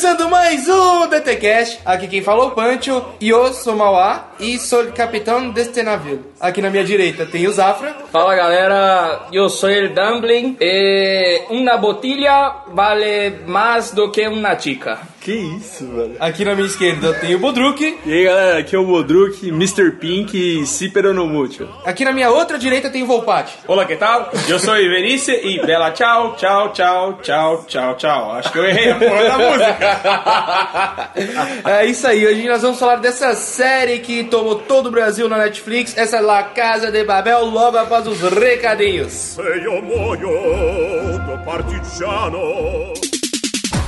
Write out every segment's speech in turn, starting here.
começando mais um DTCast. Aqui quem falou o Pancho, eu sou Mauá e sou capitão deste navio. Aqui na minha direita tem o Zafra. Fala galera, eu sou o Dumbling e uma botilha vale mais do que uma chica. Que isso, velho. Aqui na minha esquerda tem o Bodruk. E aí, galera, aqui é o Bodruk, Mr. Pink e Ciperonomútil. Aqui na minha outra direita tem o Volpati. Olá, que tal? Eu sou o Iverice e bela tchau, tchau, tchau, tchau, tchau, tchau. Acho que eu errei a porra da música. É isso aí, hoje nós vamos falar dessa série que tomou todo o Brasil na Netflix, essa é La Casa de Babel, logo após os recadinhos. Se io muoio do partigiano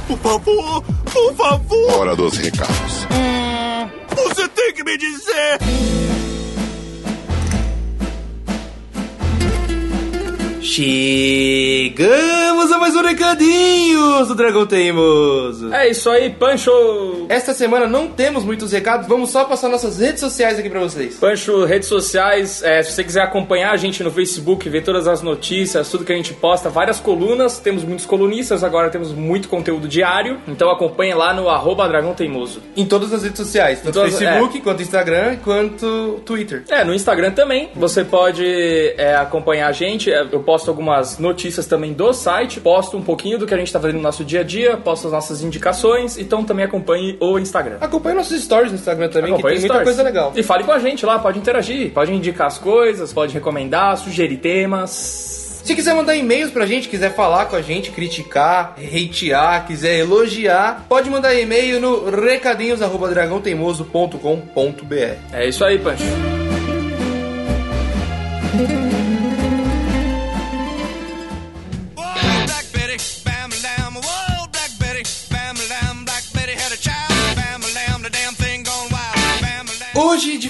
Por favor, por favor Hora dos recados. Você tem que me dizer Chegamos a mais um recadinhos do Dragão Teimoso. É isso aí, Pancho! Esta semana não temos muitos recados, vamos só passar nossas redes sociais aqui pra vocês. Pancho, redes sociais, é, se você quiser acompanhar a gente no Facebook, ver todas as notícias, tudo que a gente posta, várias colunas, temos muitos colunistas, agora temos muito conteúdo diário, então acompanhe lá no arroba Dragão Teimoso. Em todas as redes sociais, tanto todas- Facebook, quanto Instagram, quanto Twitter. É, no Instagram também, você pode é, acompanhar a gente, é, eu posto algumas notícias também do site, posto um pouquinho do que a gente tá fazendo no nosso dia a dia, posto as nossas indicações, então também acompanhe o Instagram. Acompanhe nossos stories no Instagram também, Acompanhe que tem muita coisa legal. E fale com a gente lá, pode interagir, pode indicar as coisas, pode recomendar, sugerir temas. Se quiser mandar e-mails pra gente, quiser falar com a gente, criticar, hatear, quiser elogiar, pode mandar e-mail no recadinhos@dragãoteimoso.com.br. É isso aí, Pancho.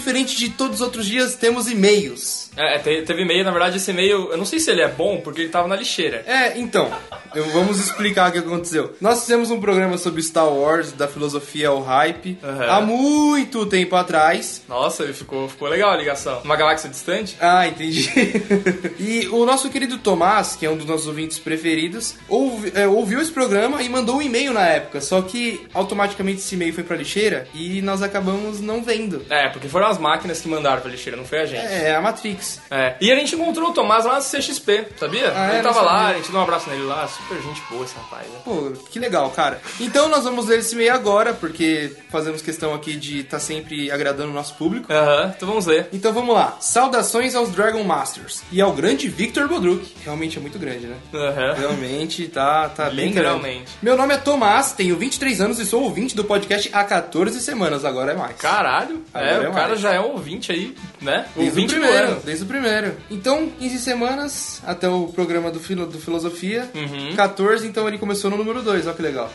Diferente de todos os outros dias, temos e-mails. É, te- teve e-mail, na verdade, esse e-mail, eu não sei se ele é bom, porque ele tava na lixeira. É, então, eu- vamos explicar o que aconteceu. Nós fizemos um programa sobre Star Wars, da filosofia ao hype, Aham. há muito tempo atrás. Nossa, ficou, ficou legal a ligação. Uma galáxia distante? Ah, entendi. e o nosso querido Tomás, que é um dos nossos ouvintes preferidos, ouvi- é, ouviu esse programa e mandou um e-mail na época. Só que automaticamente esse e-mail foi pra lixeira e nós acabamos não vendo. É, porque foram as máquinas que mandaram pra lixeira, não foi a gente. É, a Matrix. É. E a gente encontrou o Tomás lá na CXP, sabia? Ah, é? ele tava Não lá, a gente deu um abraço nele lá, super gente boa esse rapaz. Né? Pô, que legal, cara. Então nós vamos ler esse e-mail agora, porque fazemos questão aqui de estar sempre agradando o nosso público. Aham, então vamos ler. Então vamos lá. Saudações aos Dragon Masters e ao grande Victor Bodruk. Realmente é muito grande, né? Aham. Realmente tá, tá bem grande. Literalmente. Meu nome é Tomás, tenho 23 anos e sou ouvinte do podcast há 14 semanas, agora é mais. Caralho, Agora é, é o cara mais. já é um ouvinte aí, né? Desde o ouvinte do primeiro. Desde o primeiro. Então, 15 semanas até o programa do, filo, do Filosofia. Uhum. 14, então ele começou no número 2, olha que legal.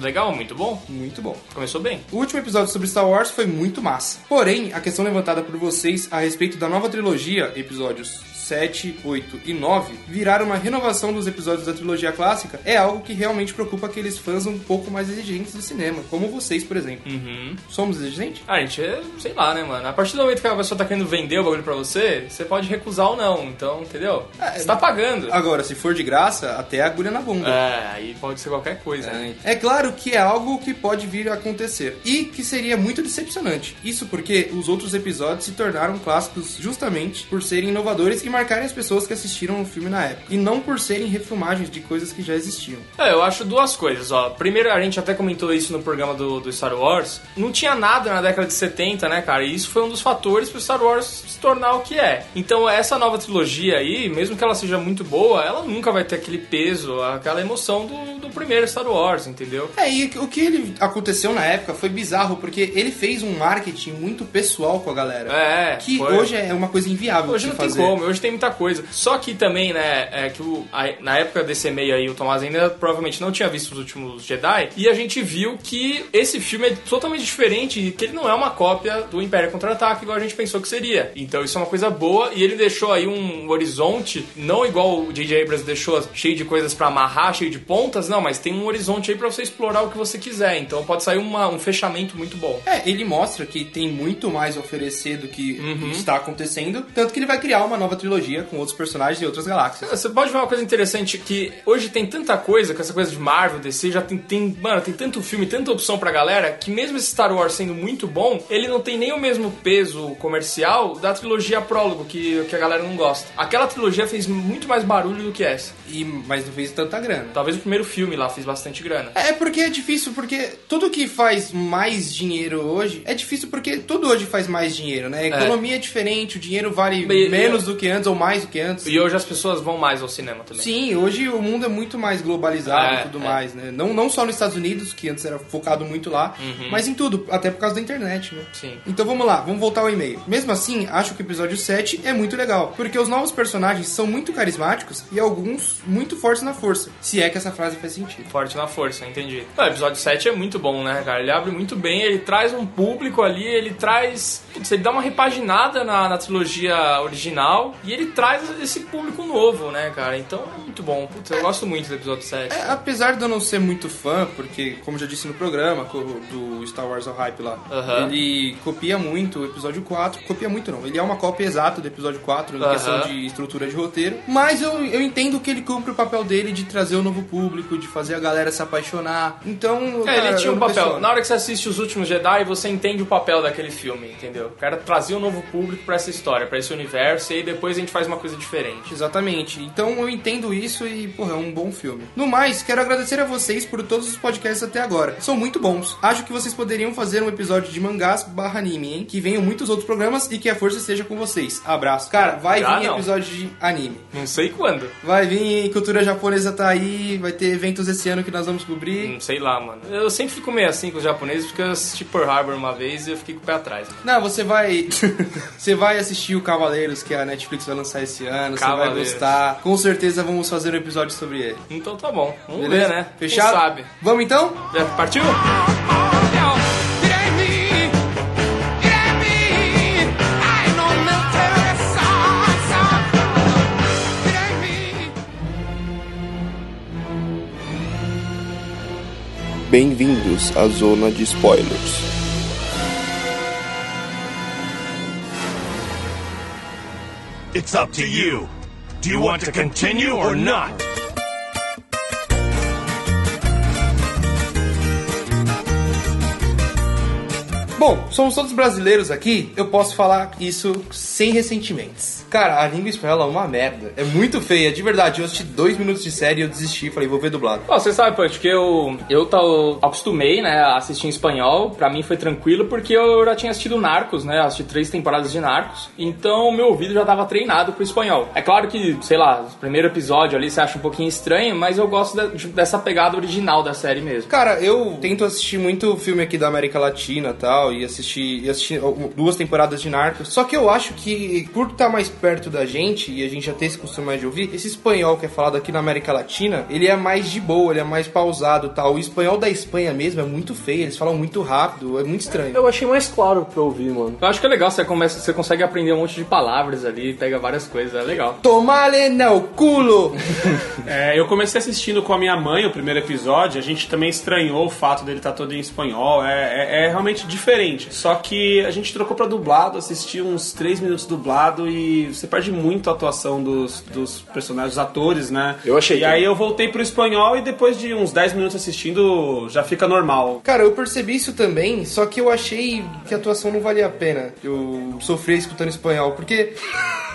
Legal, muito bom. Muito bom. Começou bem. O último episódio sobre Star Wars foi muito massa. Porém, a questão levantada por vocês a respeito da nova trilogia, episódios 7, 8 e 9, virar uma renovação dos episódios da trilogia clássica é algo que realmente preocupa aqueles fãs um pouco mais exigentes do cinema, como vocês, por exemplo. Uhum. Somos exigentes? Ah, gente, é, sei lá, né, mano? A partir do momento que a pessoa tá querendo vender o bagulho pra você, você pode recusar ou não. Então, entendeu? Você tá pagando. Agora, se for de graça, até agulha na bunda. É, aí pode ser qualquer coisa. né? É claro que é algo que pode vir a acontecer e que seria muito decepcionante. Isso porque os outros episódios se tornaram clássicos justamente por serem inovadores e marcarem as pessoas que assistiram o filme na época, e não por serem refilmagens de coisas que já existiam. É, eu acho duas coisas, ó. Primeiro, a gente até comentou isso no programa do, do Star Wars. Não tinha nada na década de 70, né, cara? E isso foi um dos fatores pro Star Wars se tornar o que é. Então, essa nova trilogia aí, mesmo que ela seja muito boa, ela nunca vai ter aquele peso, aquela emoção do, do primeiro Star Wars, entendeu? É, e o que ele aconteceu na época foi bizarro, porque ele fez um marketing muito pessoal com a galera. É, Que foi. hoje é uma coisa inviável Hoje de não fazer. tem como, hoje tem muita coisa. Só que também, né, é que o, a- na época desse e-mail aí, o Tomás ainda provavelmente não tinha visto os últimos Jedi, e a gente viu que esse filme é totalmente diferente, e que ele não é uma cópia do Império Contra-Ataque, igual a gente pensou que seria. Então isso é uma coisa boa, e ele deixou aí um horizonte, não igual o J.J. Abrams deixou, cheio de coisas pra amarrar, cheio de pontas, não, mas tem um horizonte aí pra você explorar o que você quiser. Então pode sair uma- um fechamento muito bom. É, ele mostra que tem muito mais a oferecer do que Uhum. está acontecendo, tanto que ele vai criar uma nova trilogia trilogia com outros personagens e outras galáxias. Você pode ver uma coisa interessante que hoje tem tanta coisa, com essa coisa de Marvel, DC, já tem, tem, mano, tem tanto filme, tanta opção pra galera, que mesmo esse Star Wars sendo muito bom, ele não tem nem o mesmo peso comercial da trilogia prólogo, que, que a galera não gosta. Aquela trilogia fez muito mais barulho do que essa. E, mas não fez tanta grana. Talvez o primeiro filme lá fez bastante grana. É porque é difícil, porque tudo que faz mais dinheiro hoje é difícil porque tudo hoje faz mais dinheiro, né? A economia é, diferente, o dinheiro vale menos do que antes ou mais do que antes. E hoje as pessoas vão mais ao cinema também. Sim, hoje o mundo é muito mais globalizado É, e tudo é. mais, né? Não, não só nos Estados Unidos, que antes era focado muito lá, mas em tudo, até por causa da internet, né? Uhum. Sim. Então vamos lá, vamos voltar ao e-mail. Mesmo assim, acho que o episódio 7 é muito legal, porque os novos personagens são muito carismáticos e alguns muito fortes na força, se é que essa frase faz sentido. Forte na força, entendi. Não, o episódio 7 é muito bom, né, cara? Ele abre muito bem, ele traz um público ali, ele traz. Putz, ele dá uma repaginada na, na trilogia original e ele traz esse público novo, né, cara? Então é muito bom. Putz, eu gosto muito do episódio 7. É, apesar de eu não ser muito fã, porque, como já disse no programa do Star Wars ao Hype lá, Aham. ele copia muito o episódio 4. Copia muito não, ele é uma cópia exata do episódio 4 na Aham. questão de estrutura de roteiro. Mas eu, eu entendo que ele cumpre o papel dele de trazer o novo público, de fazer a galera se apaixonar. Então, É, cara, ele tinha um papel. Na hora que você assiste Os Últimos Jedi, você entende o papel daquele filme, entendeu? O cara trazia um novo público pra essa história, pra esse universo, e aí depois a gente faz uma coisa diferente. Exatamente. Então eu entendo isso e, porra, é um bom filme. No mais, quero agradecer a vocês por todos os podcasts até agora. São muito bons. Acho que vocês poderiam fazer um episódio de mangás barra anime, hein? Que venham muitos outros programas e que a força esteja com vocês. Abraço. Cara, vai Já vir não. episódio de anime. Não sei quando. Vai vir, cultura japonesa tá aí, vai ter eventos esse ano que nós vamos cobrir. Não sei lá, mano. Eu sempre fico meio assim com os japoneses, porque eu assisti Pearl Harbor uma vez e eu fiquei com o pé atrás. Não, você vai. você vai assistir o Cavaleiros, que a Netflix vai lançar esse ano. Você vai Cavaleiros. gostar. Com certeza vamos fazer um episódio sobre ele. Então tá bom. Vamos Beleza? ver, né? Fechado? Quem sabe. Vamos então? Já partiu? Bem-vindos à zona de spoilers. It's up to you. Do you want to continue or not? Bom, somos todos brasileiros aqui, eu posso falar isso sem ressentimentos. Cara, a língua espanhola é uma merda. É muito feia, de verdade. Eu assisti dois minutos de série e eu desisti. Falei, vou ver dublado. Bom, você sabe, Punch, que eu, eu tá, eu acostumei, né, a assistir em espanhol. Pra mim foi tranquilo, porque eu já tinha assistido Narcos, né? Assisti três temporadas de Narcos. Então meu ouvido já tava treinado pro espanhol. É claro que, sei lá, o primeiro episódio ali você acha um pouquinho estranho, mas eu gosto de- dessa pegada original da série mesmo. Cara, eu tento assistir muito filme aqui da América Latina e tal, e assistir, e assistir duas temporadas de Narcos. Só que eu acho que, por estar mais perto da gente, e a gente já ter esse costume mais de ouvir, esse espanhol que é falado aqui na América Latina, ele é mais de boa, ele é mais pausado e tal. O espanhol da Espanha mesmo é muito feio, eles falam muito rápido, é muito estranho. Eu achei mais claro pra ouvir, mano. Eu acho que é legal, você, começa, você consegue aprender um monte de palavras ali, pega várias coisas, é legal. Tomale no culo! É, eu comecei assistindo com a minha mãe o primeiro episódio, a gente também estranhou o fato dele estar todo em espanhol, é, é- é realmente diferente. Só que a gente trocou pra dublado, assisti uns 3 minutos dublado e você perde muito a atuação dos, dos personagens, dos atores, né? Eu achei E também. aí eu voltei pro espanhol e depois de uns 10 minutos assistindo já fica normal. Cara, eu percebi isso também, só que eu achei que a atuação não valia a pena. Eu sofri escutando espanhol, porque,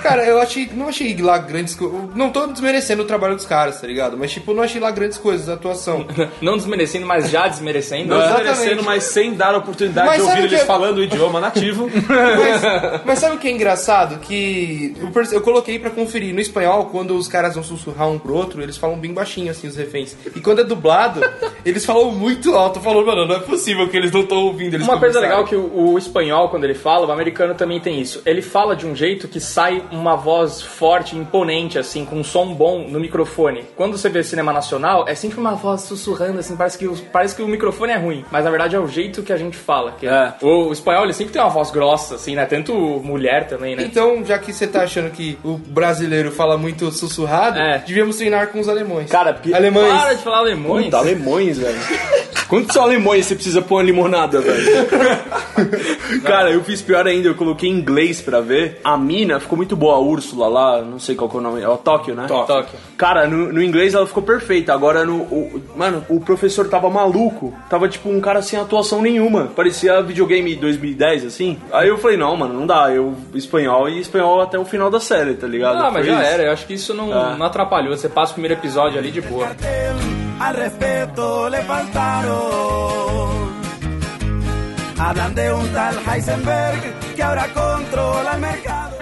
cara, eu achei, não achei lá grandes coisas. Não tô desmerecendo o trabalho dos caras, tá ligado? Mas, tipo, não achei lá grandes coisas, a atuação. Não desmerecendo, mas já desmerecendo. Não né? Exatamente. desmerecendo, mas sem dar a oportunidade Mas de ouvir que eles é- falando o idioma nativo. Mas, mas sabe o que é engraçado? Que eu, eu coloquei pra conferir. No espanhol, quando os caras vão sussurrar um pro outro, eles falam bem baixinho, assim, os reféns. E quando é dublado, eles falam muito alto. Eu falo, mano, não é possível que eles não estão ouvindo eles Uma coisa legal que o, o espanhol, quando ele fala, o americano também tem isso. Ele fala de um jeito que sai uma voz forte, imponente, assim, com um som bom no microfone. Quando você vê cinema nacional, é sempre uma voz sussurrando, assim, parece que, o- parece que o microfone é ruim. Mas na verdade é o jeito que a gente fala. Que É. o, o espanhol, ele sempre tem uma voz grossa, assim, né? Tanto mulher também, né? Então, já que você tá achando que o brasileiro fala muito sussurrado, É. devíamos treinar com os alemães. Cara, porque... Alemães. Para de falar alemães. Puta, alemães, velho. Quantos alemães você precisa pôr uma limonada, velho? Cara, eu fiz pior ainda, eu coloquei em inglês pra ver. A mina ficou muito boa, a Úrsula lá, não sei qual que é o nome. É o Tóquio, né? Tóquio. Cara, no, no inglês ela ficou perfeita. Agora, no. o- mano, o professor tava maluco. Tava tipo um cara sem atuação nenhuma. Parecia videogame 2010, assim. Aí eu falei, não, mano, não dá. Eu espanhol e espanhol até o final da série, tá ligado? Ah, mas Foi já isso. era. Eu acho que isso não, Ah. não atrapalhou. Você passa o primeiro episódio ali de boa. Al respeto le faltaron. Hablan de un tal Heisenberg que ahora controla el mercado.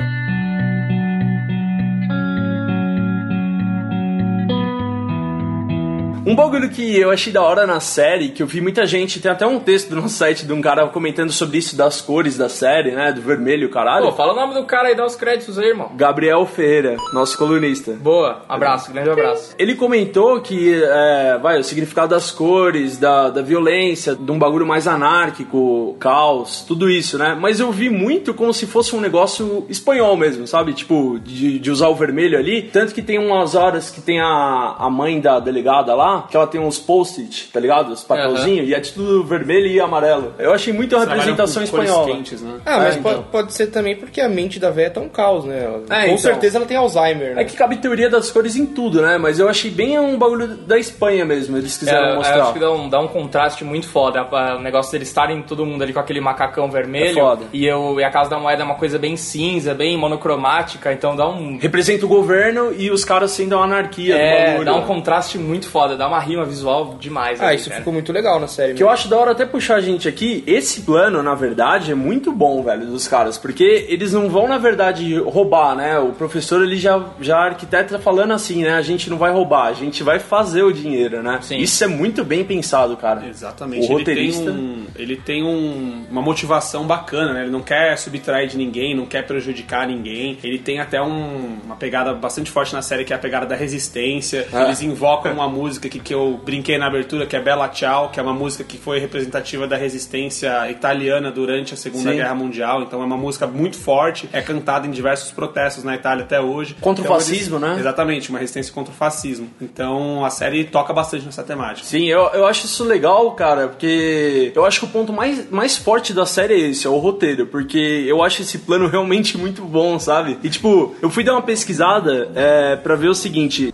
Um bagulho que eu achei da hora na série, que eu vi muita gente, tem até um texto no nosso site de um cara comentando sobre isso das cores da série, né? Do vermelho, caralho. Pô, fala o nome do cara aí, dá os créditos aí, irmão. Gabriel Ferreira, nosso colunista. Boa, abraço, grande abraço. Ele comentou que, é, vai, o significado das cores, da, da violência, de um bagulho mais anárquico, caos, tudo isso, né? Mas eu vi muito como se fosse um negócio espanhol mesmo, sabe? Tipo, de, de usar o vermelho ali. Tanto que tem umas horas que tem a, a mãe da delegada lá, que ela tem uns post-it, tá ligado? Os papelzinhos, e é tudo vermelho e amarelo. Eu achei muito Trabalham representação espanhola. quentes, né? Ah, mas É, então. pode, ser também porque a mente da véia tá um caos, né? Ela- É, Com então. certeza ela tem Alzheimer, né? É que cabe teoria das cores em tudo, né? Mas eu achei bem um bagulho da Espanha mesmo, eles quiseram É, eu mostrar. acho que dá um, dá um contraste muito foda. A- O negócio deles estarem todo mundo ali com aquele macacão vermelho. É foda. E, eu, e a Casa da Moeda é uma coisa bem cinza, bem monocromática, então dá um. Representa o governo e os caras sendo a anarquia É, bagulho. dá um contraste muito foda, dá uma rima visual demais. Ah, ali, isso cara. ficou muito legal na série. Que eu acho da hora até puxar a gente aqui, esse plano, na verdade, é muito bom, velho, dos caras, porque eles não vão, na verdade, roubar, né? O professor, ele já, já arquiteta falando assim, né? A gente não vai roubar, a gente vai fazer o dinheiro, né? Sim. Isso é muito bem pensado, cara. Exatamente. O roteirista... Ele tem, um, ele tem um- uma motivação bacana, né? Ele não quer subtrair de ninguém, não quer prejudicar ninguém. Ele tem até um- uma pegada bastante forte na série, que é a pegada da resistência. Ah. Eles invocam uma música que, que eu brinquei na abertura, que é Bella Ciao, que é uma música que foi representativa da resistência italiana durante a Segunda Sim. Guerra Mundial. Então é uma música muito forte, é cantada em diversos protestos na Itália até hoje. Contra o Então, fascismo, eles- né? Exatamente, uma resistência contra o fascismo. Então a série toca bastante nessa temática. Sim, eu, eu acho isso legal, cara, porque eu acho que o ponto mais, mais forte da série é esse, é o roteiro, porque eu acho esse plano realmente muito bom, sabe? E tipo, eu fui dar uma pesquisada é, pra ver o seguinte.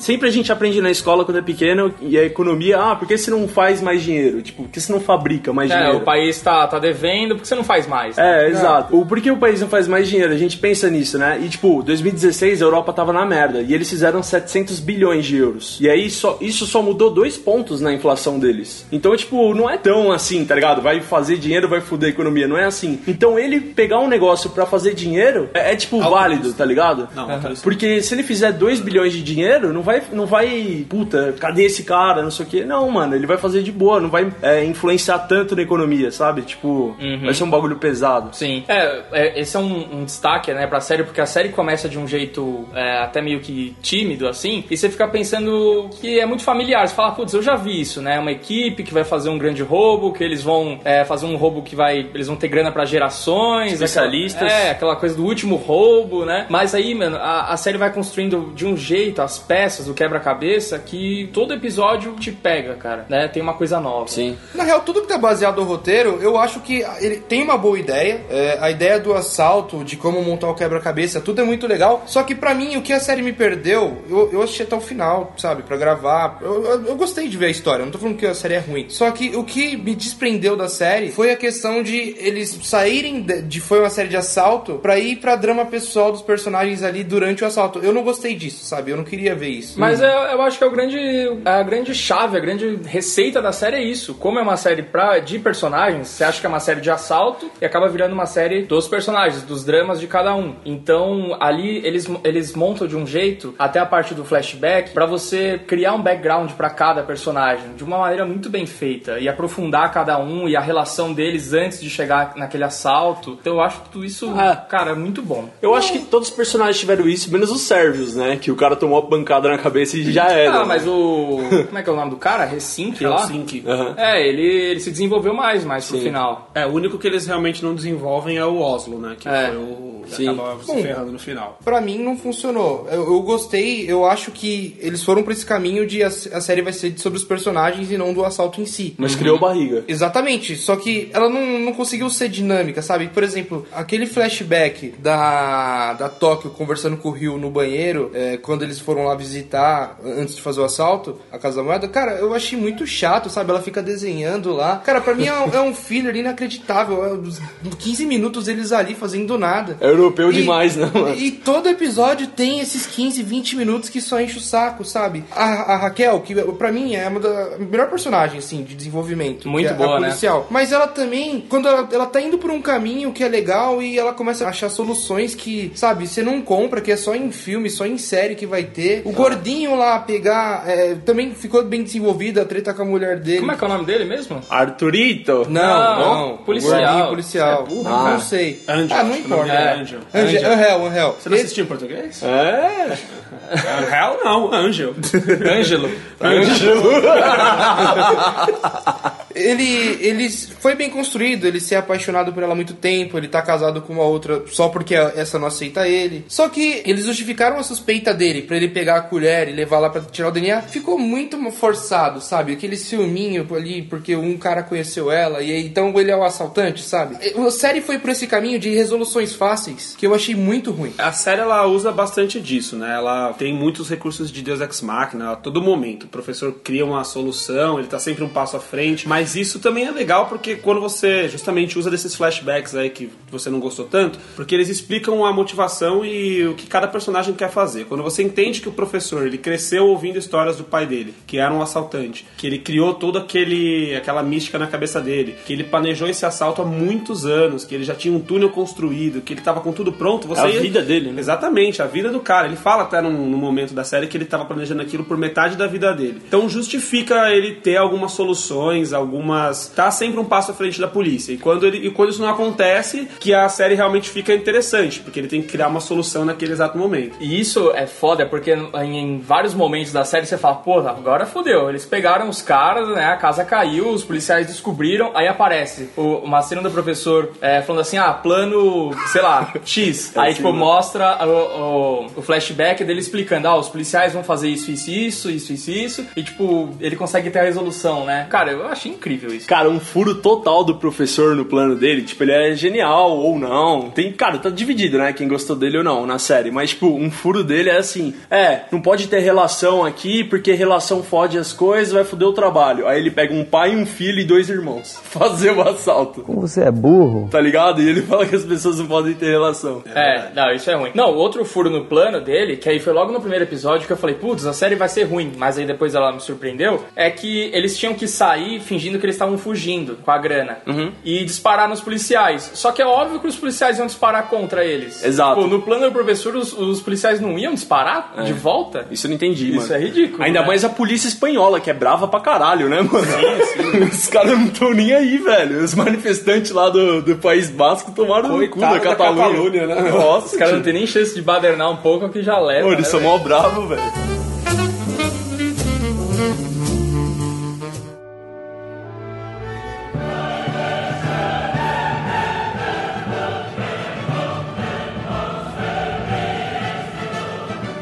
Sempre a gente aprende na escola quando é pequeno e a economia, ah, por que você não faz mais dinheiro? Tipo, por que você não fabrica mais É, dinheiro? o país tá, tá devendo, por que você não faz mais? É, exato. O por que o país não faz mais dinheiro? A gente pensa nisso, né? E tipo, 2016 a Europa tava na merda e eles fizeram 700 bilhões de euros. E aí só, isso só mudou dois pontos na inflação deles. Então, tipo, não é tão assim, tá ligado? Vai fazer dinheiro, vai foder a economia, não é assim. Então, ele pegar um negócio pra fazer dinheiro é, é, tipo válido, tá ligado? Não, alto custo. Porque se ele fizer 2 bilhões de dinheiro, não vai, não vai, puta, cadê esse cara, não sei o quê. Não, mano, ele vai fazer de boa, não vai é, influenciar tanto na economia, sabe? Tipo, vai ser um bagulho pesado. Sim. É, é, esse é um, um destaque, né, pra série, porque a série começa de um jeito é, até meio que tímido, assim, e você fica pensando que é muito familiar. Você fala, putz, eu já vi isso, né? Uma equipe que vai fazer um grande roubo, que eles vão é, fazer um roubo que vai. Eles vão ter grana pra gerações. Especialistas. Aquela, é, aquela coisa do último roubo, né? Mas aí, mano, a, a série vai construindo de um jeito as peças do quebra-cabeça que todo episódio te pega, cara, né? Tem uma coisa nova. Sim. Na real, tudo que tá baseado no roteiro, eu acho que ele tem uma boa ideia. É, a ideia do assalto, de como montar o quebra-cabeça, tudo é muito legal. Só que pra mim, o que a série me perdeu, eu, eu assisti até o final, sabe? Pra gravar. Eu, eu- eu gostei de ver a história, não tô falando que a série é ruim. Só que o que me desprendeu da série foi a questão de eles saírem de, de foi uma série de assalto pra ir pra drama pessoal dos personagens ali durante o assalto. Eu não gostei disso, sabe? Eu não queria ver isso. Mas eu, eu acho que é o grande, a grande chave, a grande receita da série é isso. Como é uma série pra, de personagens, você acha que é uma série de assalto e acaba virando uma série dos personagens, dos dramas de cada um. Então, ali eles, eles montam de um jeito, até a parte do flashback, pra você criar um background pra cada personagem, de uma maneira muito bem feita, e aprofundar cada um e a relação deles antes de chegar naquele assalto. Então, eu acho tudo isso, Ah. cara, muito bom. Eu acho que todos os personagens tiveram isso, menos os sérvios, né? Que o cara tomou a pancada na cabeça e já era. Ah, mas o. Como é que é o nome do cara? Recink lá? Helsinki. Aham. É, ele, ele se desenvolveu mais, mais pro final. É, o único que eles realmente não desenvolvem é o Oslo, né? Que É. foi o que Sim. acaba se ferrando no final. Pra mim não funcionou. Eu, eu gostei, eu acho que eles foram pra esse caminho de a, a série vai ser sobre os personagens e não do assalto em si. Mas criou barriga. Exatamente, só que ela não, não conseguiu ser dinâmica, sabe? Por exemplo, aquele flashback da, da Tóquio conversando com o Rio no banheiro, é, quando eles foram lá visitar, antes de fazer o assalto, a Casa da Moeda, cara, eu achei muito chato, sabe? Ela fica desenhando lá. Cara, pra mim é, um- é um filler inacreditável. É uns 15 minutos eles ali fazendo nada. É europeu E- demais, né, mano? E todo episódio tem esses 15, 20 minutos que só enche o saco, sabe? A, a Raquel, que pra mim é uma da melhor personagem, assim, de desenvolvimento. Muito é boa, a né? policial. Mas ela também, quando ela, ela tá indo por um caminho que é legal e ela começa a achar soluções que, sabe, você não compra, que é só em filme, só em série que vai ter. O gordinho lá pegar, é, também ficou bem desenvolvido, a treta com a mulher dele. Como é que é o nome dele mesmo? Arthurito? Não, Não, não. policial. Policial. É burro, não cara. sei. Angel, ah, não importa. é É. Angel. Angel, Angel, Angel. Você não assistiu em português? É. Angel não, Angel. Ângelo. Ele, ele foi bem construído, ele se é apaixonado por ela há muito tempo, ele tá casado com uma outra só porque essa não aceita ele. Só que eles justificaram a suspeita dele pra ele pegar a colher e levar lá pra tirar o DNA. Ficou muito forçado, sabe? Aquele ciúminho ali, porque um cara conheceu ela e então ele é o assaltante, sabe? A série foi por esse caminho de resoluções fáceis que eu achei muito ruim. A série ela usa bastante disso, né? Ela tem muitos recursos de Deus Ex Machina a todo momento. O professor cria uma solução, ele tá sempre um passo à frente. Mas isso também é legal porque quando você justamente usa desses flashbacks aí que você não gostou tanto, porque eles explicam a motivação e o que cada personagem quer fazer. Quando você entende que o professor ele cresceu ouvindo histórias do pai dele, que era um assaltante, que ele criou toda aquele aquela mística na cabeça dele, que ele planejou esse assalto há muitos anos, que ele já tinha um túnel construído, que ele tava com tudo pronto, você É a ia- vida dele, né? Exatamente, a vida do cara. Ele fala até num, num momento da série que ele estava planejando aquilo por metade da vida dele. Então justifica ele ter algumas soluções, algumas. Tá sempre um passo à frente da polícia. E quando, ele, e quando isso não acontece, que a série realmente fica interessante, porque ele tem que criar uma solução naquele exato momento. E isso é foda, porque em, vários momentos da série você fala, pô, agora fodeu. Eles pegaram os caras, né? A casa caiu, os policiais descobriram, aí aparece o, uma cena do professor é, falando assim, ah, plano, sei lá, X. Aí, tipo, mostra o, o- o flashback dele explicando, ah, os policiais vão fazer isso, isso, isso, isso, isso, isso. E, tipo, ele consegue ter a resolução, né? Cara, eu achei incrível isso. Cara, um furo total do professor no plano dele. Tipo, ele é genial ou não. Tem, cara, tá dividido, né? Quem gostou dele ou não na série. Mas, tipo, um furo dele é assim: é, não pode ter relação aqui porque relação fode as coisas, vai foder o trabalho. Aí ele pega um pai, um filho e dois irmãos. Fazer o assalto. Como você é burro. Tá ligado? E ele fala que as pessoas não podem ter relação. É, não, isso é ruim. Não, outro furo no plano dele, que aí foi logo no primeiro episódio que eu falei, putz, a série vai ser ruim, mas aí depois ela me surpreendeu, é que eles tinham que sair fingindo que eles estavam fugindo com a grana e disparar nos policiais. Só que é óbvio que os policiais iam disparar contra eles. Exato. Pô, no plano do professor, os, os policiais não iam disparar de volta? Isso eu não entendi, mano. Isso é ridículo. Ainda né? mais a polícia espanhola, que é brava pra caralho, né, mano? Os caras não estão nem aí, velho. Os manifestantes lá do, do País Basco tomaram no cu Coitado da da Catalunha. Catalunha, né? Nossa, Os caras não têm nem chance de badernar um pouco, que já leva. Pô, eles né, são mó bravos, velho.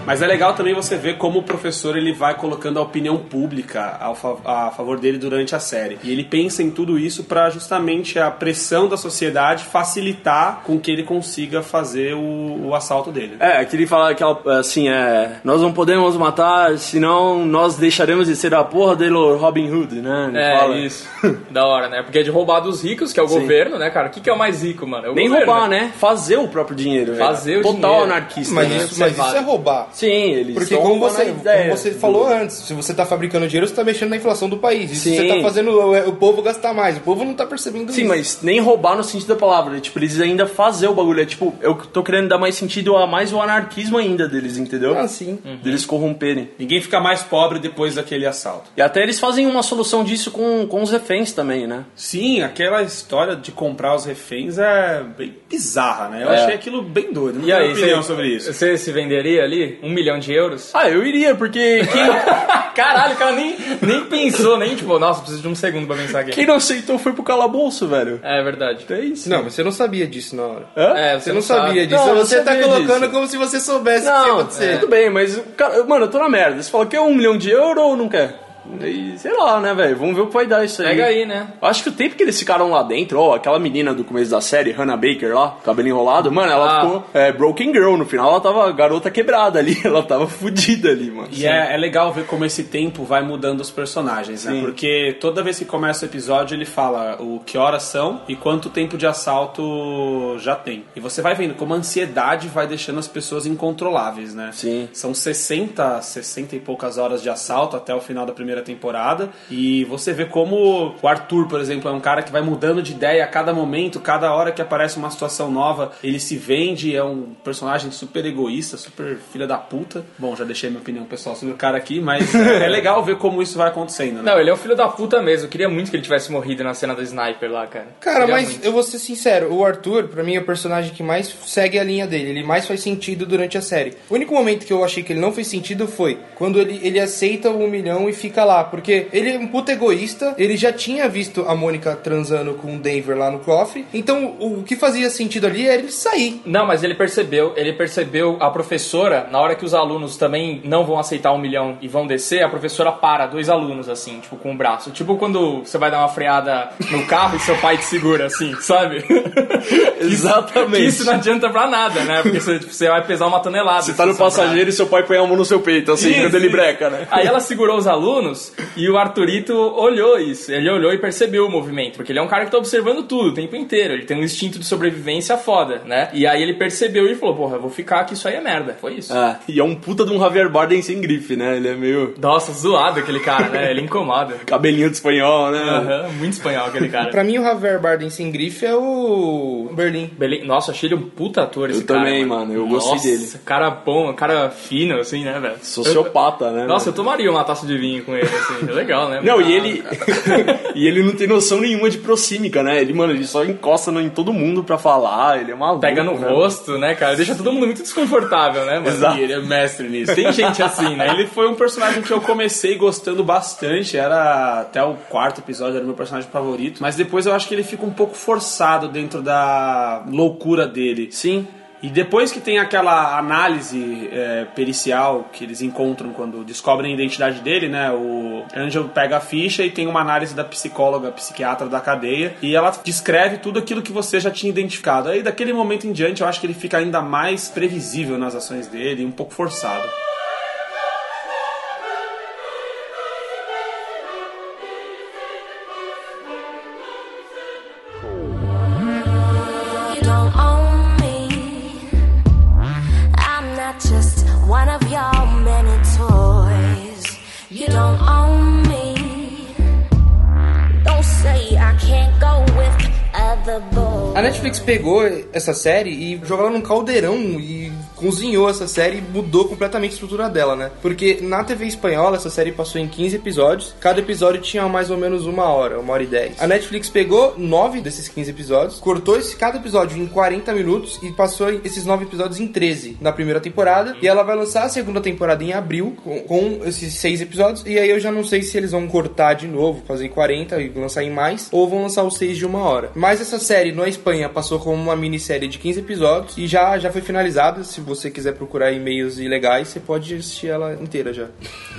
Mas é legal também você ver como o professor ele vai colocando a opinião pública ao fa- a favor dele durante a série. E ele pensa em tudo isso para justamente a pressão da sociedade facilitar com que ele consiga fazer o, o assalto dele. É, que ele fala aquela, assim, é... Nós não podemos matar, senão nós deixaremos de ser a porra dele Robin Hood, né? Ele É, fala. isso. da hora, né? Porque é de roubar dos ricos, que é o governo, né, cara? O que, que é o mais rico, mano? É o Nem governo. roubar, né? Fazer o próprio dinheiro. Fazer o Total dinheiro. anarquista, Mas, né? isso, mas isso é roubar. Sim, eles Porque como você, como você falou antes, se você tá fabricando dinheiro, você tá mexendo na inflação do país. Isso Sim. você tá fazendo o, o povo gastar mais. O povo não tá percebendo Sim, isso. mas nem roubar no sentido da palavra. né? Tipo, eles ainda fazer o bagulho. É tipo, eu tô querendo dar mais sentido a mais o anarquismo ainda deles, entendeu? Ah, sim. Deles corromperem. Ninguém fica mais pobre depois daquele assalto. E até eles fazem uma solução disso com, com os reféns também, né? Sim, aquela história de comprar os reféns é bem bizarra, né? Eu É. achei aquilo bem doido. Não E aí, opinião você- sobre isso. Você se venderia ali? Um milhão de euros? Ah, eu iria, porque quem, Caralho, o cara nem, nem pensou, nem tipo, nossa, preciso de um segundo pra pensar aqui. quem não aceitou foi pro calabouço, velho. É verdade. É isso. Não, mas você não sabia disso na hora. Hã? É, Você não sabia disso. Não, não você tá colocando disso. como se você soubesse o que ia Não, acontecer. tudo bem, mas, cara, mano, eu tô na merda. Você fala, quer um milhão de euros ou não quer? E, sei lá, né, velho? Vamos ver o que vai dar isso aí. Pega aí, né? Acho que o tempo que eles ficaram lá dentro, ó, aquela menina do começo da série, Hannah Baker lá, cabelo enrolado, mano, ela Ah. ficou é, Broken Girl. No final ela tava garota quebrada ali, ela tava fudida ali, mano. E é, é legal ver como esse tempo vai mudando os personagens, né? Sim. Porque toda vez que começa o episódio, ele fala o que horas são e quanto tempo de assalto já tem. E você vai vendo como a ansiedade vai deixando as pessoas incontroláveis, né? Sim. São 60, 60 e poucas horas de assalto até o final da primeira temporada. E você vê como o Arthur, por exemplo, é um cara que vai mudando de ideia a cada momento, cada hora que aparece uma situação nova, ele se vende, é um personagem super egoísta, super filha da puta. Bom, já deixei minha opinião pessoal sobre o cara aqui, mas é, é legal ver como isso vai acontecendo, né? Não, ele é um filho da puta mesmo. Eu queria muito que ele tivesse morrido na cena do sniper lá, cara. Cara, Queria mas muito. eu vou ser sincero, o Arthur, pra mim, é o personagem que mais segue a linha dele, ele mais faz sentido durante a série. O único momento que eu achei que ele não fez sentido foi quando ele, ele aceita o um milhão e fica lá, porque ele é um puta egoísta, ele já tinha visto a Mônica transando com o Denver lá no cofre, então o, o que fazia sentido ali era ele sair. Não, mas ele percebeu, ele percebeu a professora, na hora que os alunos também não vão aceitar um milhão e vão descer, a professora para dois alunos, assim, tipo, com o braço. Tipo quando você vai dar uma freada no carro e seu pai te segura, assim, sabe? Exatamente. Que isso não adianta pra nada, né? Porque você, tipo, você vai pesar uma tonelada. Você tá no passageiro e seu pai põe a mão no seu peito, assim, Isso, quando ele isso. breca, né? Aí ela segurou os alunos e o Arthurito olhou isso. Ele olhou e percebeu o movimento. Porque ele é um cara que tá observando tudo o tempo inteiro. Ele tem um instinto de sobrevivência foda, né? E aí ele percebeu e falou: Porra, eu vou ficar aqui, isso aí é merda. Foi isso. Ah, e é um puta de um Javier Bardem sem grife, né? Ele é meio Nossa, zoado aquele cara, né? Ele incomoda. cabelinho de espanhol, né? Aham, muito espanhol aquele cara. Pra mim, o Javier Bardem sem grife é o Berlim. Bele- Nossa, achei ele um puta ator esse Eu cara. também, mano, eu gostei Nossa, dele. cara bom, cara fino, assim, né, velho? Sociopata, né? Eu- Nossa, eu mano? tomaria uma taça de vinho com ele, assim. É legal, né? Não, Ah, e ele. e ele não tem noção nenhuma de prosímica, né? Ele, mano, ele só encosta em todo mundo pra falar, ele é maluco. Pega no né? rosto, né, cara? Deixa todo mundo muito desconfortável, né, mano? Exato. E ele é mestre nisso. Tem gente assim, né? Ele foi um personagem que eu comecei gostando bastante. Era até o quarto episódio, era o meu personagem favorito. Mas depois eu acho que ele fica um pouco forçado dentro da loucura dele. Sim. E depois que tem aquela análise é, pericial que eles encontram quando descobrem a identidade dele, né? O Angel pega a ficha e tem uma análise da psicóloga, psiquiatra da cadeia, e ela descreve tudo aquilo que você já tinha identificado. Aí daquele momento em diante eu acho que ele fica ainda mais previsível nas ações dele um pouco forçado. Pegou essa série e jogou ela num caldeirão e cozinhou essa série e mudou completamente a estrutura dela, né? Porque na TV espanhola essa série passou em 15 episódios, cada episódio tinha mais ou menos uma hora, uma hora e dez. A Netflix pegou nove desses 15 episódios, cortou esse, cada episódio em 40 minutos e passou esses nove episódios em 13 na primeira temporada. E ela vai lançar a segunda temporada em abril com, com esses seis episódios. E aí eu já não sei se eles vão cortar de novo, fazer em 40 e lançar em mais, ou vão lançar os seis de uma hora. Mas essa série na Espanha passou como uma minissérie de 15 episódios e já, já foi finalizada. Se você quiser procurar e-mails ilegais, você pode assistir ela inteira já.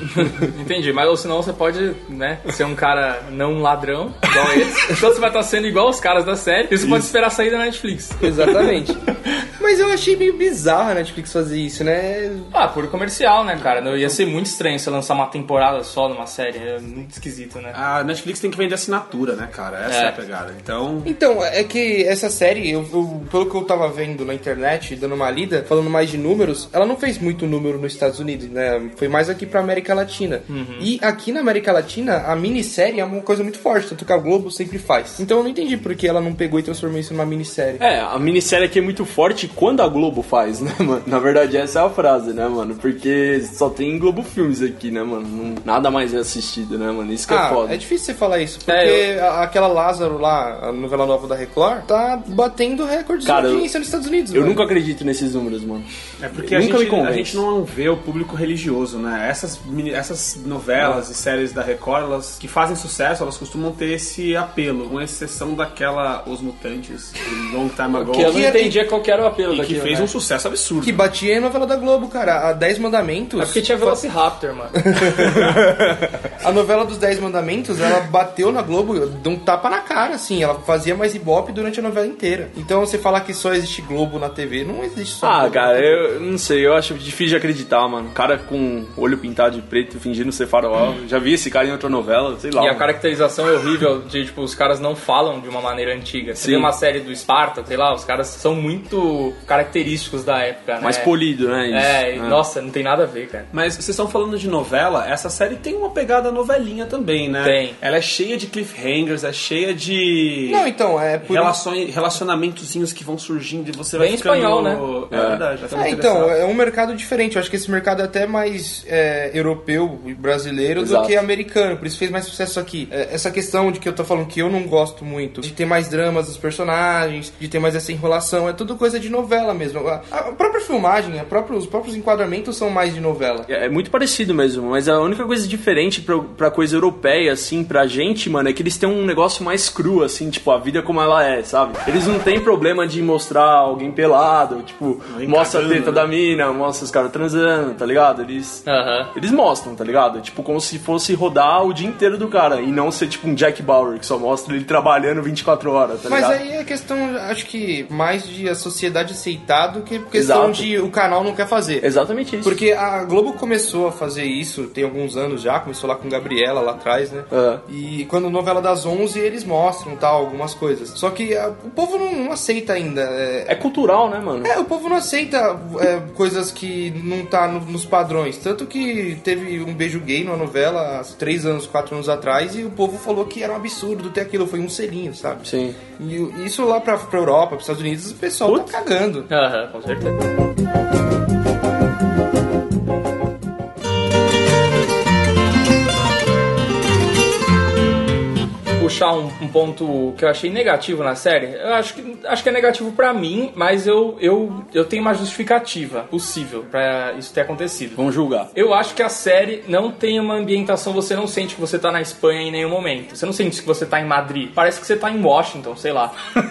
Entendi, mas ou senão você pode, né, ser um cara não um ladrão, igual esse. Então você vai estar sendo igual os caras da série e você pode esperar sair da Netflix. Exatamente. Mas eu achei meio bizarro a Netflix fazer isso, né? Ah, por comercial, né, cara? Não, ia ser muito estranho você lançar uma temporada só numa série. É muito esquisito, né? A Netflix tem que vender assinatura, né, cara? Essa é, É. a pegada. Então, Então, é que essa série, eu, eu- pelo que eu tava vendo na internet, dando uma lida, falando mais de números, ela não fez muito número nos Estados Unidos, né? Foi mais aqui pra América Latina. E aqui na América Latina, a minissérie é uma coisa muito forte, tanto que a Globo sempre faz. Então eu não entendi por que ela não pegou e transformou isso numa minissérie. É, a minissérie aqui é muito forte quando a Globo faz, né, mano? Na verdade, essa é a frase, né, mano? Porque só tem Globo Filmes aqui, né, mano? Não- nada mais é assistido, né, mano? Isso que é Ah, foda. é difícil você falar isso, porque É, a- aquela Lázaro lá, a novela nova da Record, tá batendo recordes Cara, de eu- audiência nos Estados Unidos. Eu velho. nunca acredito nesses números, mano. É porque a Nunca me gente, a gente não vê o público religioso, né? Essas, essas novelas e séries da Record, elas que fazem sucesso, elas costumam ter esse apelo, com exceção daquela Os Mutantes, de Long Time Ago, Que eu não é- entendia qual que era o apelo e que fez né? um sucesso absurdo. Que batia em novela da Globo, cara. A Dez Mandamentos. É porque tinha Velociraptor, mano. A novela dos Dez Mandamentos, ela bateu na Globo, deu um tapa na cara, assim. Ela fazia mais ibope durante a novela inteira. Então você falar que só existe Globo na TV, não existe só Ah, Globo cara, eu não sei, eu acho difícil de acreditar, mano. Cara com olho pintado de preto fingindo ser farol. Já vi esse cara em outra novela, sei lá. E a mano. caracterização é horrível de, tipo, os caras não falam de uma maneira antiga. Você Sim. vê uma série do Esparta, sei lá, os caras são muito característicos da época, né? Mais polido, né? Isso. É, É. nossa, não tem nada a ver, cara. Mas vocês estão falando de novela, essa série tem uma pegada novelinha também, né? Tem. Ela é cheia de cliffhangers, é cheia de Não, então, é por relações, relacionamentozinhos que vão surgindo e você vai Bem ficando... espanhol, né? É, verdade. vai ficando É, então, é um mercado diferente. Eu acho que esse mercado é até mais é, europeu e brasileiro Exato. do que americano. Por isso fez mais sucesso aqui. É, essa questão de que eu tô falando que eu não gosto muito, de ter mais dramas dos personagens, de ter mais essa enrolação, é tudo coisa de novela mesmo. A, a própria filmagem, a própria- os próprios enquadramentos são mais de novela. É é muito parecido mesmo, mas a única coisa diferente pra, pra coisa europeia, assim, pra gente, mano, é que eles têm um negócio mais cru, assim, tipo, a vida como ela é, sabe? Eles não têm problema de mostrar alguém pelado, tipo, mostra a cagando, teta né? da mina, mostra os caras transando, tá ligado? Eles. Aham. Eles mostram, tá ligado? Tipo, como se fosse rodar o dia inteiro do cara. E não ser tipo um Jack Bauer, que só mostra ele trabalhando 24 horas, tá Mas ligado? aí é questão, acho que, mais de a sociedade aceitar do que questão Exato. de o canal não quer fazer. Exatamente isso. Porque a Globo começou a fazer isso tem alguns anos já, começou lá com Gabriela lá atrás, né? É. E quando novela das 11 eles mostram tal, algumas coisas. Só que ah, o povo não, não aceita ainda. É, É cultural, né, mano? é, o povo não aceita é, coisas que não tá no- nos padrões. Tanto que teve um beijo gay numa novela há três anos, quatro anos atrás, e o povo falou que era um absurdo ter aquilo, foi um selinho, sabe? Sim. E isso lá pra, pra Europa, pros Estados Unidos, o pessoal Putz. tá cagando. Aham, com certeza. Puxar um, um ponto que eu achei negativo na série, eu acho que, acho que é negativo pra mim, mas eu, eu, eu tenho uma justificativa possível pra isso ter acontecido. Vamos julgar. Eu acho que a série não tem uma ambientação, você não sente que você tá na Espanha em nenhum momento. Você não sente que você tá em Madrid. Parece que você tá em Washington, sei lá.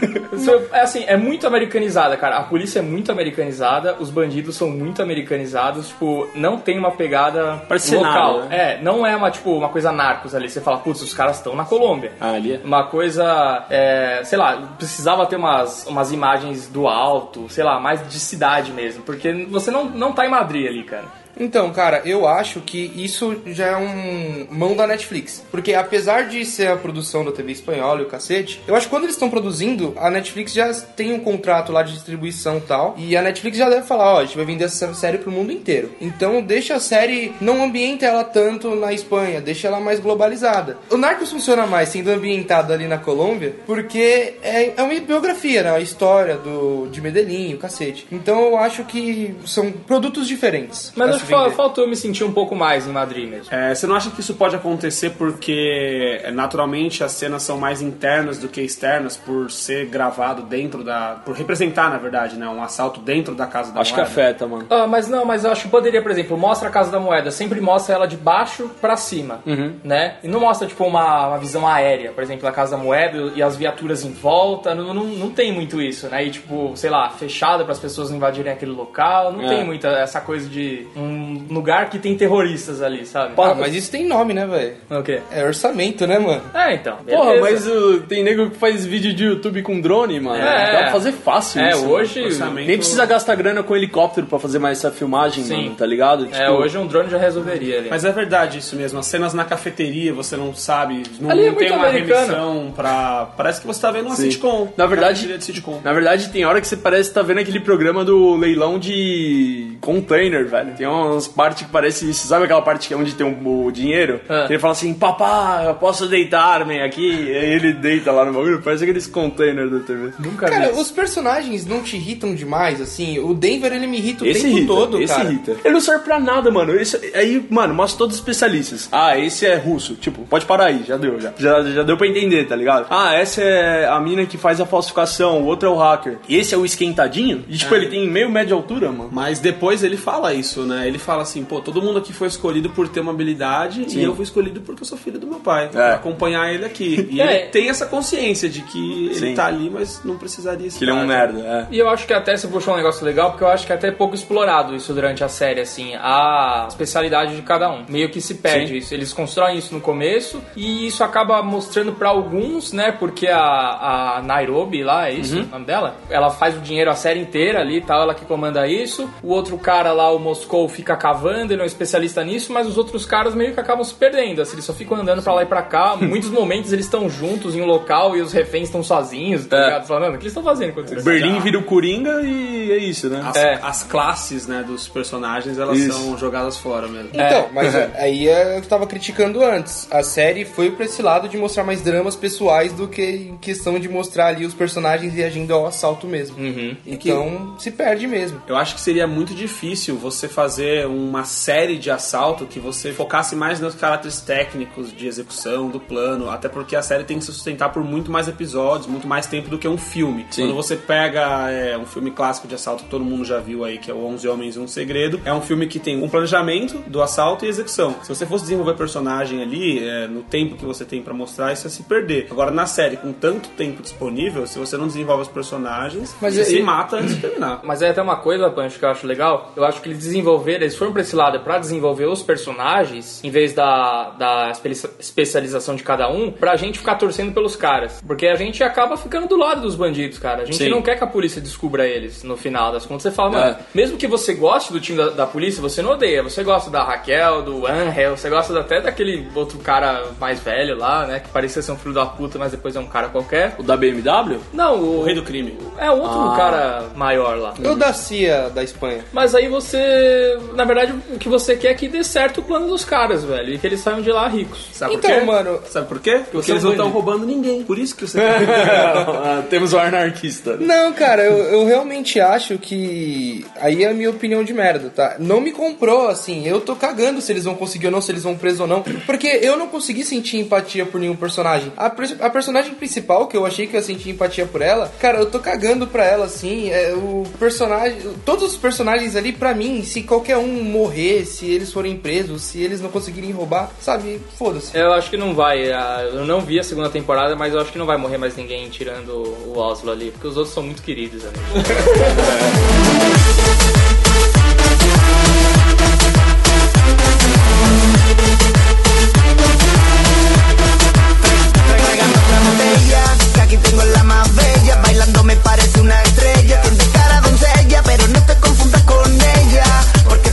É assim, é muito americanizada, cara. A polícia é muito americanizada, os bandidos são muito americanizados, tipo, não tem uma pegada Parece local. cenário, né? É, não é uma, tipo, uma coisa narcos ali. Você fala, putz, os caras estão na Colômbia. Ah, ali é. Uma coisa, é, sei lá, precisava ter umas, umas imagens do alto, sei lá, mais de cidade mesmo. Porque você não, não tá em Madrid ali, cara. Então, cara, eu acho que isso já é um mão da Netflix. Porque apesar de ser a produção da TV espanhola e o cacete, eu acho que quando eles estão produzindo, a Netflix já tem um contrato lá de distribuição e tal. E a Netflix já deve falar, ó, a gente vai vender essa série pro mundo inteiro. Então deixa a série, não ambienta ela tanto na Espanha, deixa ela mais globalizada. O Narcos funciona mais sendo ambientado ali na Colômbia, porque é, é uma biografia, né? A história do, de Medellín, o cacete. Então eu acho que são produtos diferentes. Mas acho vender. faltou eu me sentir um pouco mais em Madrid mesmo. É, você não acha que isso pode acontecer porque é, naturalmente as cenas são mais internas do que externas por ser gravado dentro da. por representar, na verdade, né? Um assalto dentro da casa da Acho que moeda? afeta, mano. Ah, mas não, mas eu acho que poderia, por exemplo, mostra a Casa da Moeda, sempre mostra ela de baixo pra cima, né? E não mostra, tipo, uma, uma visão aérea, por exemplo, da Casa da Moeda e as viaturas em volta, não, não, não tem muito isso, né? E, tipo, sei lá, fechada para as pessoas não invadirem aquele local, não É. tem muita essa coisa de um lugar que tem terroristas ali, sabe? Ah, mas isso tem nome, né, velho? O quê? É orçamento, né, mano? É, então. Porra, beleza. mas uh, tem nego que faz vídeo de YouTube com drone, mano. É. Dá pra fazer fácil É, isso. hoje... mano. Orçamento. Nem precisa gastar grana com helicóptero pra fazer mais essa filmagem, Sim. mano, tá ligado? É, Tipo, hoje um drone já resolveria ali. Mas é verdade isso mesmo. As cenas na cafeteria, você não sabe, não, Ali é não tem muito uma americano. remissão pra. Parece que você tá vendo uma Sim. sitcom. Na verdade- de sitcom. Na verdade, tem hora que você parece que tá vendo aquele programa do leilão de container, velho. Tem uma umas partes que parece isso. Sabe aquela parte que é onde tem o, o dinheiro? Ah. Ele fala assim, papá, eu posso deitar-me aqui? E aí ele deita lá no bagulho, parece aqueles containers da TV. Nunca Cara, vi. os personagens não te irritam demais, assim. O Denver, ele me irrita o Esse tempo irrita, todo, esse cara. irrita. Ele não serve pra nada, mano. Esse- aí, mano, mostra todos os especialistas. Ah, esse é russo. Tipo, pode parar aí, já deu, já. Já, já deu pra entender, tá ligado? Ah, essa é a mina que faz a falsificação, o outro é o hacker. Esse é o esquentadinho? E, tipo, ele tem meio média altura, mano. Mas depois ele fala isso, né? Ele fala assim, pô, todo mundo aqui foi escolhido por ter uma habilidade e eu fui escolhido porque eu sou filho do meu pai. Pra acompanhar ele aqui. E É. ele tem essa consciência de que ele Sim. tá ali, mas não precisaria estar. Que ele é um merda, é. E eu acho que até você puxou um negócio legal, porque eu acho que é até pouco explorado isso durante a série, assim, a especialidade de cada um. Meio que se perde Sim. isso. Eles constroem isso no começo e isso acaba mostrando pra alguns, né? Porque a, a Nairobi lá, é isso Uhum. o nome dela? Ela faz o dinheiro a série inteira ali e tal, ela que comanda isso. O outro cara lá, o Moscou, fica cavando, ele é um especialista nisso, mas os outros caras meio que acabam se perdendo, assim, eles só ficam andando pra lá e pra cá. Em muitos momentos eles estão juntos em um local e os reféns estão sozinhos, tá É. ligado? Falando, "Mano, o que eles estão fazendo enquanto isso? Berlim vira o Coringa e é isso, né? As, É. as classes, né, dos personagens, elas Isso. são jogadas fora mesmo. Então, É. mas é, aí é o que eu tava criticando antes. A série foi pra esse lado de mostrar mais dramas pessoais do que em questão de mostrar ali os personagens reagindo ao assalto mesmo. Uhum. Então, se perde mesmo. Eu acho que seria muito difícil você fazer uma série de assalto que você focasse mais nos caráteres técnicos de execução do plano, até porque a série tem que se sustentar por muito mais episódios, muito mais tempo do que um filme. Quando você pega é, um filme clássico de assalto que todo mundo já viu aí, que é o 11 Homens e um Segredo, é um filme que tem um planejamento do assalto e execução. Se você fosse desenvolver personagem ali, é, no tempo que você tem pra mostrar, isso ia se perder. Agora, na série, com tanto tempo disponível, se você não desenvolve os personagens, Mas você e- se mata antes de terminar. Mas é até uma coisa, Pancho, que eu acho legal. Eu acho que eles desenvolveram, eles foram pra esse lado pra desenvolver os personagens, em vez da, da espe- especialização de cada um, pra gente ficar torcendo pelos caras. Porque a gente acaba ficando do lado dos bandidos, cara. A gente Sim. não quer que a polícia descubra eles no final das contas. Você fala, mano, É. mesmo que você goste do time da, da polícia, você não odeia. Você gosta da Raquel, do Angel, você gosta até daquele outro cara mais velho lá, né? Que parecia ser um filho da puta, mas depois é um cara qualquer. O da BMW? Não, o. O rei do crime. É outro cara maior lá. Eu da CIA da Espanha. Mas aí você. Na verdade, o que você quer é que dê certo o plano dos caras, velho. E que eles saiam de lá ricos. Sabe Então, por quê? mano- Sabe por quê? Porque são eles não estão bandidos. roubando ninguém. Por isso que você. Ah, Temos um anarquista. Não, cara, eu, eu realmente acho que. Aí é a minha opinião de merda, tá? Não me comprou, assim. Eu tô cagando se eles vão conseguir ou não, se eles vão preso ou não. Porque eu não consegui sentir empatia por nenhum personagem. A, a personagem principal, que eu achei que eu sentia empatia por ela, cara, eu tô cagando pra ela, assim. É, o personagem. Todos os personagens ali, pra mim, se qualquer um morrer se eles forem presos, se eles não conseguirem roubar, sabe? Foda-se. Eu acho que não vai. Ah, eu não vi a segunda temporada, mas eu acho que não vai morrer mais ninguém tirando o Oslo ali, porque os outros são muito queridos ali. Bailando me parece una estrella, tiene cara doncella, pero no te confundas con ella, porque